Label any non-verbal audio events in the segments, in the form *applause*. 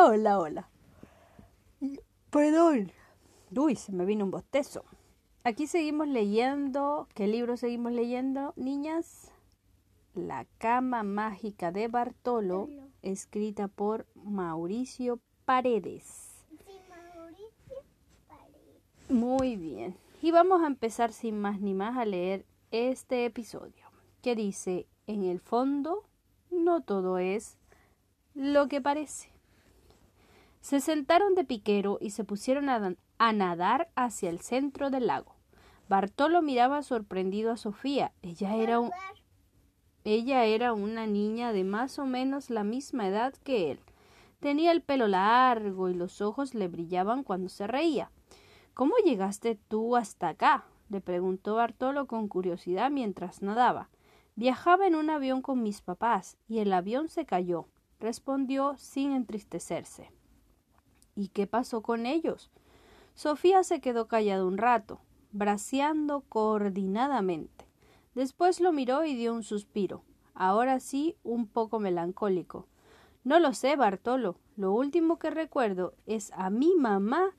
Hola, hola. Perdón. Uy, se me vino un bostezo. Aquí seguimos leyendo. ¿Qué libro seguimos leyendo, niñas? La cama mágica de Bartolo, escrita por Mauricio Paredes. Sí, Mauricio Paredes. Muy bien. Y vamos a empezar sin más ni más a leer este episodio, que dice, en el fondo, no todo es lo que parece. Se sentaron de piquero y se pusieron a, nadar hacia el centro del lago. Bartolo miraba sorprendido a Sofía. Ella era, ella era una niña de más o menos la misma edad que él. Tenía el pelo largo y los ojos le brillaban cuando se reía. ¿Cómo llegaste tú hasta acá? le preguntó Bartolo con curiosidad mientras nadaba. Viajaba en un avión con mis papás y el avión se cayó, respondió sin entristecerse. ¿Y qué pasó con ellos? Sofía se quedó callada un rato braceando coordinadamente. Después lo miró y dio un suspiro, ahora sí un poco melancólico. No lo sé, Bartolo. Lo último que recuerdo es a mi mamá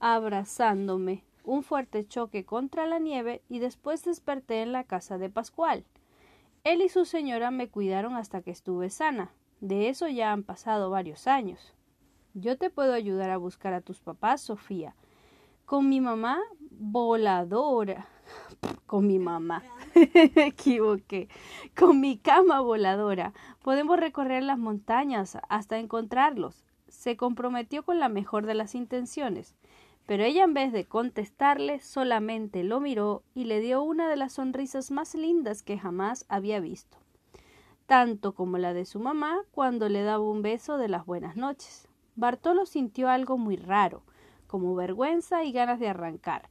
abrazándome, un fuerte choque contra la nieve y después desperté en la casa de Pascual. Él y su señora me cuidaron hasta que estuve sana. De eso ya han pasado varios años. Yo te puedo ayudar a buscar a tus papás, Sofía. Con mi mamá voladora. *laughs* Con mi mamá. *laughs* Equivoqué. Con mi cama voladora. Podemos recorrer las montañas hasta encontrarlos. Se comprometió con la mejor de las intenciones. Pero ella en vez de contestarle solamente lo miró y le dio una de las sonrisas más lindas que jamás había visto, tanto como la de su mamá cuando le daba un beso de las buenas noches. Bartolo sintió algo muy raro, como vergüenza y ganas de arrancar,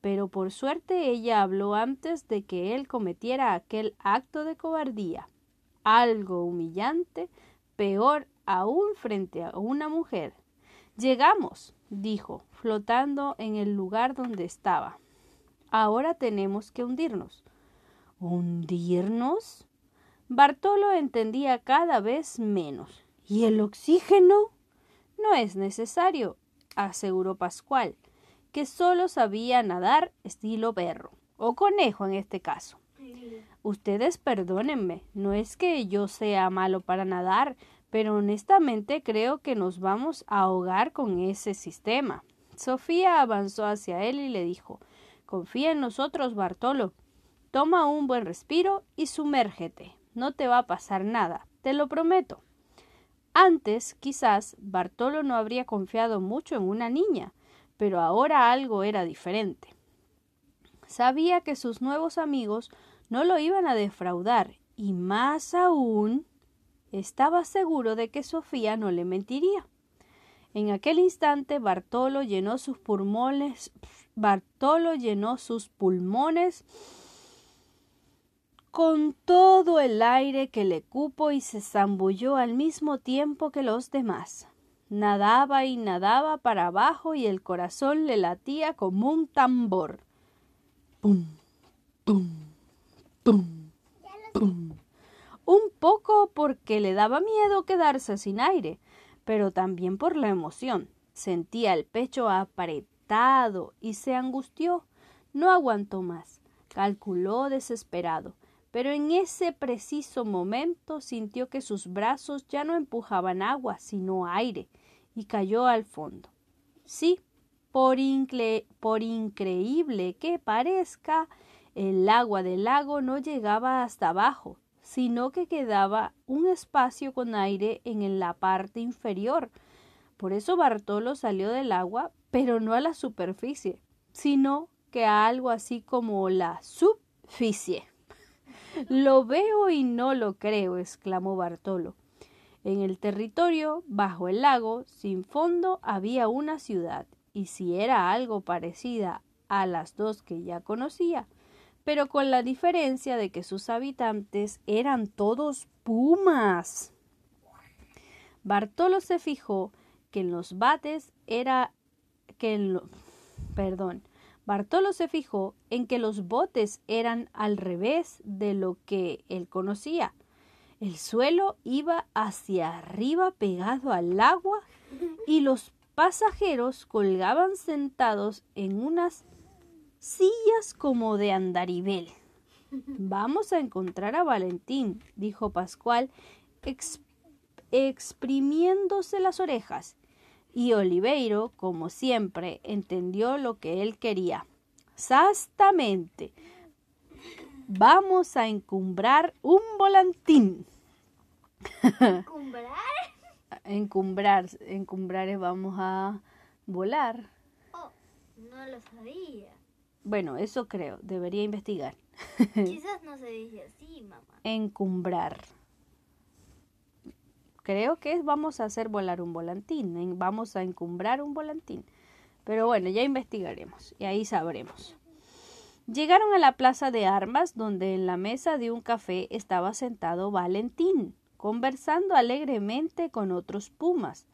pero por suerte ella habló antes de que él cometiera aquel acto de cobardía, algo humillante, peor aún frente a una mujer. Llegamos, dijo, flotando en el lugar donde estaba. Ahora tenemos que hundirnos. ¿Hundirnos? Bartolo entendía cada vez menos. ¿Y el oxígeno? No es necesario, aseguró Pascual, que solo sabía nadar estilo perro, o conejo en este caso. Ustedes perdónenme, no es que yo sea malo para nadar, pero honestamente creo que nos vamos a ahogar con ese sistema. Sofía avanzó hacia él y le dijo Confía en nosotros, Bartolo. Toma un buen respiro y sumérgete. No te va a pasar nada, te lo prometo. Antes, quizás, Bartolo no habría confiado mucho en una niña, pero ahora algo era diferente. Sabía que sus nuevos amigos no lo iban a defraudar y más aún estaba seguro de que Sofía no le mentiría. En aquel instante Bartolo llenó sus pulmones Bartolo llenó sus pulmones con todo el aire que le cupo y se zambulló al mismo tiempo que los demás. Nadaba y nadaba para abajo y el corazón le latía como un tambor. Pum, pum, pum. Un poco porque le daba miedo quedarse sin aire, pero también por la emoción. Sentía el pecho apretado y se angustió. No aguantó más. Calculó desesperado pero en ese preciso momento sintió que sus brazos ya no empujaban agua, sino aire, y cayó al fondo. Sí, por, por increíble que parezca, el agua del lago no llegaba hasta abajo, sino que quedaba un espacio con aire en la parte inferior. Por eso Bartolo salió del agua, pero no a la superficie, sino que a algo así como la subficie. Lo veo y no lo creo, exclamó Bartolo. En el territorio, bajo el lago, sin fondo, había una ciudad, y si era algo parecida a las dos que ya conocía, pero con la diferencia de que sus habitantes eran todos pumas. Bartolo se fijó que en los bates era que en lo, perdón, Bartolo se fijó en que los botes eran al revés de lo que él conocía. El suelo iba hacia arriba pegado al agua y los pasajeros colgaban sentados en unas sillas como de andarivel. Vamos a encontrar a Valentín, dijo Pascual, exprimiéndose las orejas. Y Oliveiro, como siempre, entendió lo que él quería. Exactamente. Vamos a encumbrar un volantín. ¿Encumbrar? *laughs* encumbrar, encumbrar es vamos a volar. Oh, no lo sabía. Bueno, eso creo, debería investigar. *laughs* Quizás no se dice así, mamá. Encumbrar. Creo que vamos a hacer volar un volantín, vamos a encumbrar un volantín. Pero bueno, ya investigaremos y ahí sabremos. Llegaron a la plaza de armas donde en la mesa de un café estaba sentado Valentín, conversando alegremente con otros pumas.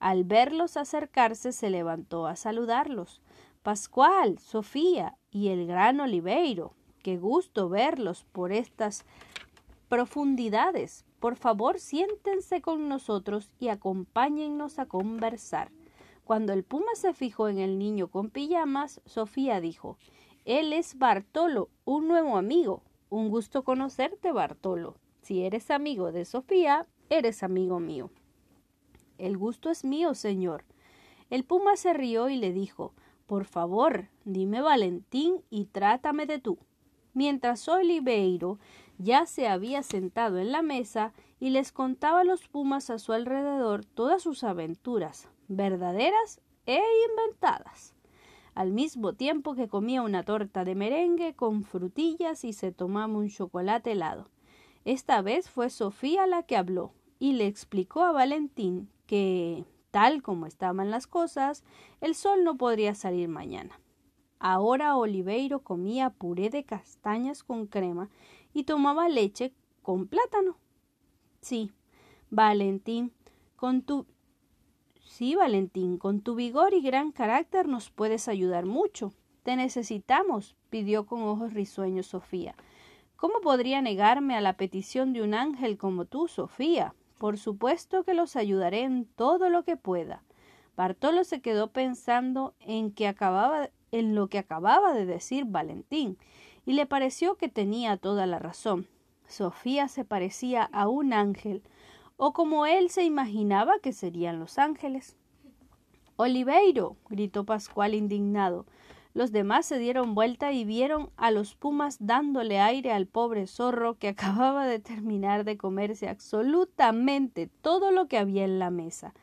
Al verlos acercarse se levantó a saludarlos. Pascual, Sofía y el gran Oliveiro. Qué gusto verlos por estas profundidades. Por favor, siéntense con nosotros y acompáñennos a conversar. Cuando el puma se fijó en el niño con pijamas, Sofía dijo Él es Bartolo, un nuevo amigo. Un gusto conocerte, Bartolo. Si eres amigo de Sofía, eres amigo mío. El gusto es mío, señor. El puma se rió y le dijo por favor, dime Valentín y trátame de tú. Mientras Oliveiro ya se había sentado en la mesa y les contaba a los pumas a su alrededor todas sus aventuras, verdaderas e inventadas, al mismo tiempo que comía una torta de merengue con frutillas y se tomaba un chocolate helado. Esta vez fue Sofía la que habló y le explicó a Valentín que Tal como estaban las cosas, el sol no podría salir mañana. Ahora Oliveiro comía puré de castañas con crema y tomaba leche con plátano. Sí, Valentín, con tu Sí, Valentín, con tu vigor y gran carácter nos puedes ayudar mucho. Te necesitamos, pidió con ojos risueños Sofía. ¿Cómo podría negarme a la petición de un ángel como tú, Sofía? Por supuesto que los ayudaré en todo lo que pueda. Bartolo se quedó pensando en que acababa en lo que acababa de decir Valentín, y le pareció que tenía toda la razón. Sofía se parecía a un ángel, o como él se imaginaba que serían los ángeles. Oliveiro, gritó Pascual indignado. Los demás se dieron vuelta y vieron a los pumas dándole aire al pobre zorro que *laughs* acababa de terminar de comerse absolutamente todo lo que había en la mesa.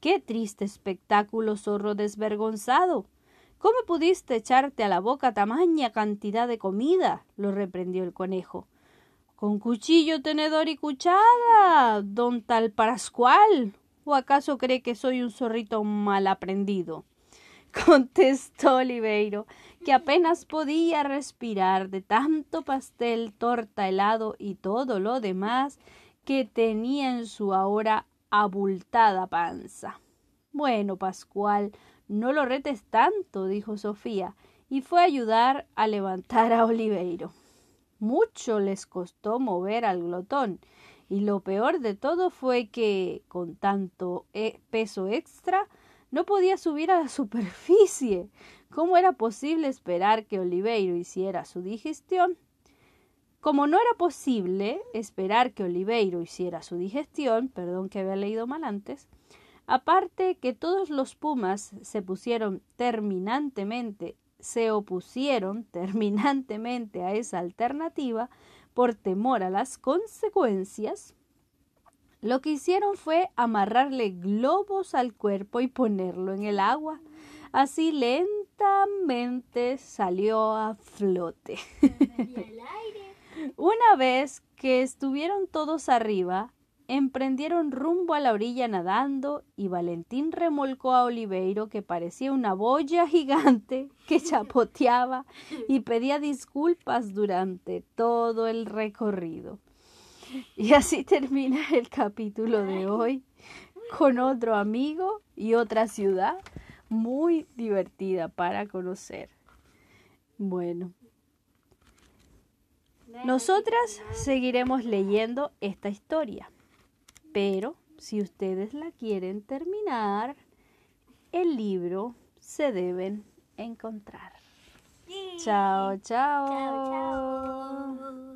Qué triste espectáculo, zorro desvergonzado. ¿Cómo pudiste echarte a la boca tamaña cantidad de comida? lo reprendió el conejo. Con cuchillo, tenedor y cuchara, don tal Pascual. ¿O acaso cree que soy un zorrito mal aprendido? *laughs* contestó Oliveiro, que apenas podía respirar de tanto pastel, torta, helado y todo lo demás que tenía en su ahora abultada panza. Bueno, Pascual, no lo retes tanto, dijo Sofía, y fue a ayudar a levantar a Oliveiro. Mucho les costó mover al glotón, y lo peor de todo fue que, con tanto eh, peso extra, no podía subir a la superficie. ¿Cómo era posible esperar que Oliveiro hiciera su digestión? Como no era posible esperar que Oliveiro hiciera su digestión, perdón que había leído mal antes, aparte que todos los pumas se pusieron terminantemente, se opusieron *laughs* terminantemente a esa alternativa por temor a las consecuencias, lo que hicieron fue amarrarle globos al cuerpo y ponerlo en el agua. Así lentamente salió a flote. *laughs* Una vez que estuvieron todos arriba, emprendieron rumbo a la orilla nadando y Valentín remolcó a Oliveiro que parecía una boya *laughs* gigante que chapoteaba y pedía disculpas durante todo el recorrido. Y así termina el capítulo de hoy con otro amigo y otra ciudad muy divertida para conocer. Bueno. Nosotras seguiremos leyendo esta historia, pero si ustedes la quieren terminar, el libro se deben encontrar. Sí. Chao, chao. Chao, chao.